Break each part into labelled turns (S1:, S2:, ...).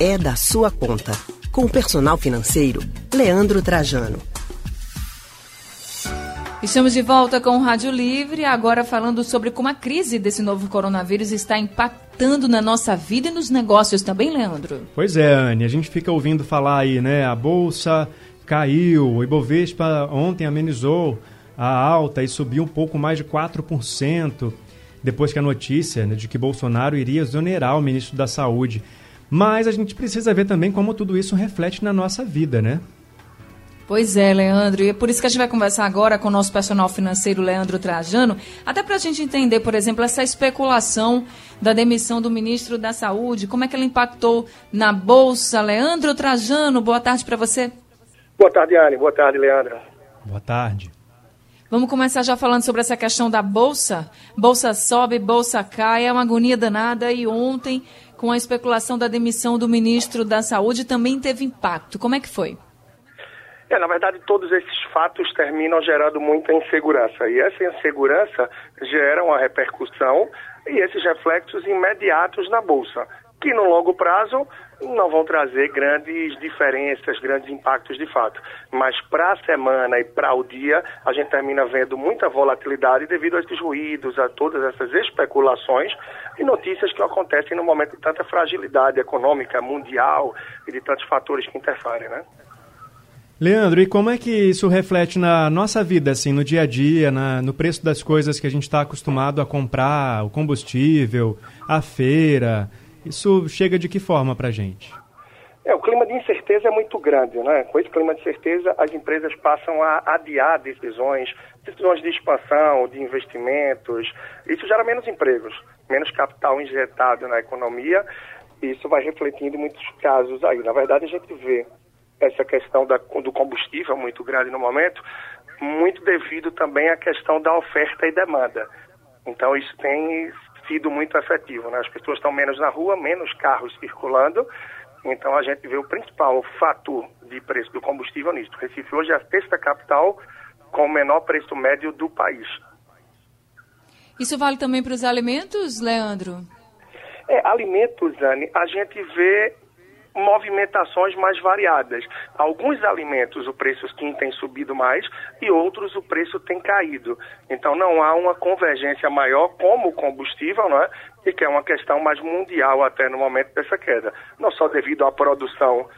S1: é da sua conta. Com o personal financeiro, Leandro Trajano.
S2: Estamos de volta com o Rádio Livre, agora falando sobre como a crise desse novo coronavírus está impactando na nossa vida e nos negócios também, Leandro.
S3: Pois é, Anne, a gente fica ouvindo falar aí, né? A bolsa caiu, o Ibovespa ontem amenizou a alta e subiu um pouco mais de 4%, depois que a notícia né, de que Bolsonaro iria exonerar o ministro da Saúde. Mas a gente precisa ver também como tudo isso reflete na nossa vida, né?
S2: Pois é, Leandro, e é por isso que a gente vai conversar agora com o nosso personal financeiro, Leandro Trajano, até para a gente entender, por exemplo, essa especulação da demissão do ministro da Saúde, como é que ela impactou na Bolsa. Leandro Trajano, boa tarde para você.
S4: Boa tarde, Anne. Boa tarde, Leandro.
S3: Boa tarde.
S2: Vamos começar já falando sobre essa questão da Bolsa. Bolsa sobe, Bolsa cai, é uma agonia danada e ontem, com a especulação da demissão do ministro da Saúde, também teve impacto. Como é que foi?
S4: É, na verdade, todos esses fatos terminam gerando muita insegurança. E essa insegurança gera uma repercussão e esses reflexos imediatos na Bolsa, que no longo prazo não vão trazer grandes diferenças, grandes impactos de fato. Mas para a semana e para o dia, a gente termina vendo muita volatilidade devido a esses ruídos, a todas essas especulações e notícias que acontecem no momento de tanta fragilidade econômica mundial e de tantos fatores que interferem, né?
S3: Leandro, e como é que isso reflete na nossa vida, assim, no dia a dia, na, no preço das coisas que a gente está acostumado a comprar, o combustível, a feira? Isso chega de que forma para a gente?
S4: É, o clima de incerteza é muito grande, né? Com esse clima de certeza, as empresas passam a adiar decisões, decisões de expansão, de investimentos. Isso gera menos empregos, menos capital injetado na economia. E isso vai refletindo em muitos casos aí. Na verdade, a gente vê essa questão da, do combustível muito grande no momento, muito devido também à questão da oferta e demanda. Então isso tem sido muito efetivo, né? As pessoas estão menos na rua, menos carros circulando, então a gente vê o principal fator de preço do combustível nisso. Recife hoje é a sexta capital com o menor preço médio do país.
S2: Isso vale também para os alimentos, Leandro?
S4: É, alimentos, Anne, a gente vê movimentações mais variadas. Alguns alimentos o preço sim tem subido mais e outros o preço tem caído. Então não há uma convergência maior como o combustível, não é? E que é uma questão mais mundial até no momento dessa queda. Não só devido à produção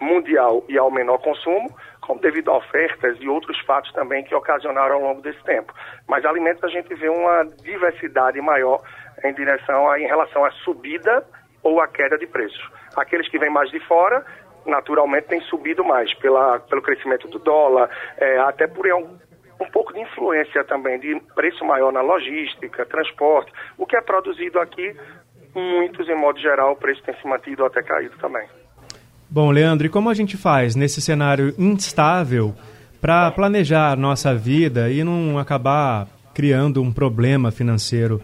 S4: mundial e ao menor consumo, como devido a ofertas e outros fatos também que ocasionaram ao longo desse tempo. Mas alimentos a gente vê uma diversidade maior em direção a, em relação à subida ou à queda de preços. Aqueles que vêm mais de fora, naturalmente, têm subido mais pela, pelo crescimento do dólar, é, até por um, um pouco de influência também de preço maior na logística, transporte. O que é produzido aqui, muitos, em modo geral, o preço tem se mantido até caído também.
S3: Bom, Leandro, e como a gente faz nesse cenário instável para planejar a nossa vida e não acabar criando um problema financeiro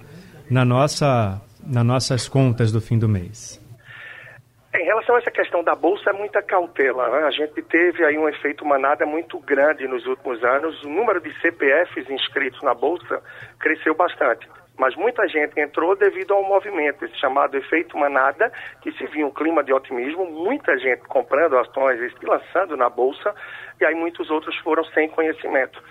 S3: na nossa, nas nossas contas do fim do mês?
S4: Em relação a essa questão da bolsa, é muita cautela. Né? A gente teve aí um efeito manada muito grande nos últimos anos. O número de CPFs inscritos na bolsa cresceu bastante. Mas muita gente entrou devido ao movimento, esse chamado efeito manada, que se viu um clima de otimismo, muita gente comprando ações e se lançando na bolsa, e aí muitos outros foram sem conhecimento.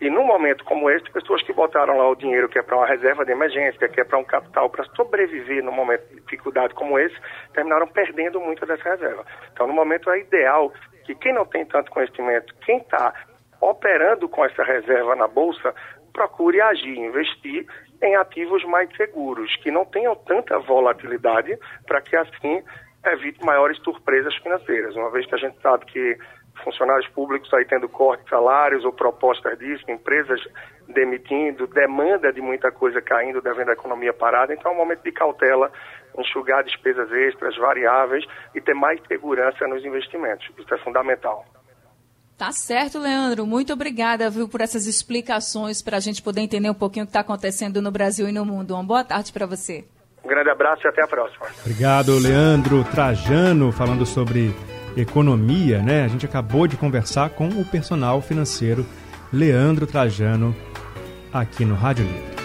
S4: E num momento como este, pessoas que botaram lá o dinheiro que é para uma reserva de emergência, que é para um capital para sobreviver num momento de dificuldade como esse, terminaram perdendo muito dessa reserva. Então, no momento é ideal que quem não tem tanto conhecimento, quem está operando com essa reserva na bolsa, procure agir, investir em ativos mais seguros, que não tenham tanta volatilidade, para que assim evite maiores surpresas financeiras. Uma vez que a gente sabe que funcionários públicos aí tendo corte de salários ou propostas disso, empresas demitindo, demanda de muita coisa caindo, devendo a economia parada. Então é um momento de cautela, enxugar despesas extras, variáveis e ter mais segurança nos investimentos. Isso é fundamental.
S2: Tá certo, Leandro. Muito obrigada, viu, por essas explicações para a gente poder entender um pouquinho o que está acontecendo no Brasil e no mundo. Uma boa tarde para você.
S4: Um grande abraço e até a próxima.
S3: Obrigado, Leandro Trajano, falando sobre economia, né? A gente acabou de conversar com o personal financeiro Leandro Trajano aqui no Rádio Livre.